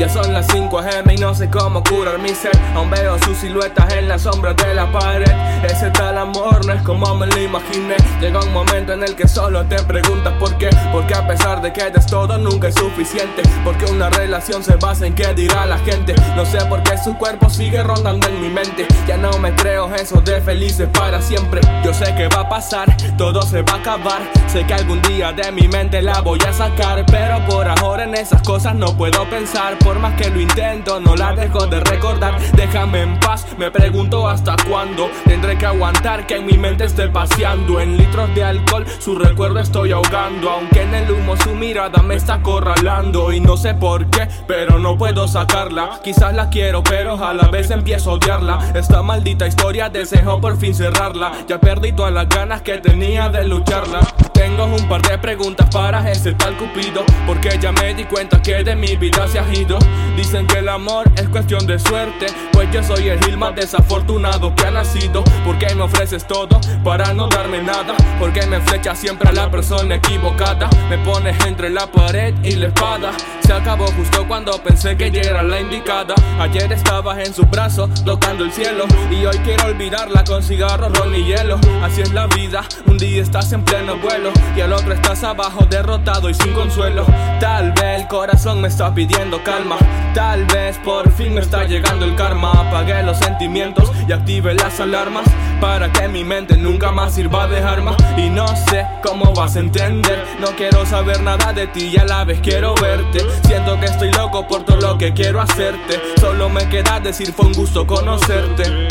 Ya son las 5 am y no sé cómo curar mi ser. Aún veo sus siluetas en las sombras de la pared. Ese tal amor no es como me lo imaginé. Llega un momento en el que solo te preguntas por qué. Porque a pesar de que des todo nunca es suficiente. Porque una relación se basa en qué dirá la gente. No sé por qué su cuerpo sigue rondando en mi mente. Ya no me creo eso de felices para siempre. Yo sé que va a pasar, todo se va a acabar. Sé que algún día de mi mente la voy a sacar Pero por ahora en esas cosas no puedo pensar más que lo intento, no la dejo de recordar. Déjame en paz, me pregunto hasta cuándo tendré que aguantar que en mi mente esté paseando. En litros de alcohol, su recuerdo estoy ahogando. Aunque en el humo su mirada me está acorralando. Y no sé por qué, pero no puedo sacarla. Quizás la quiero, pero a la vez empiezo a odiarla. Esta maldita historia deseo por fin cerrarla. Ya perdí todas las ganas que tenía de lucharla. Tengo un par de preguntas para ese tal Cupido. Porque ya me di cuenta que de mi vida se ha ido. Dicen que el amor es cuestión de suerte, pues yo soy el gil más desafortunado que ha nacido. Porque me ofreces todo para no darme nada, porque me flechas siempre a la persona equivocada. Me pones entre la pared y la espada. Se acabó justo cuando pensé que ya era la indicada. Ayer estabas en su brazo, tocando el cielo, y hoy quiero olvidarla con cigarros, ron y hielo. Así es la vida, un día estás en pleno vuelo y al otro estás abajo, derrotado y sin consuelo. Tal vez el corazón me está pidiendo Tal vez por fin me está llegando el karma. Apagué los sentimientos y active las alarmas para que mi mente nunca más sirva de arma. Y no sé cómo vas a entender. No quiero saber nada de ti y a la vez quiero verte. Siento que estoy loco por todo lo que quiero hacerte. Solo me queda decir fue un gusto conocerte.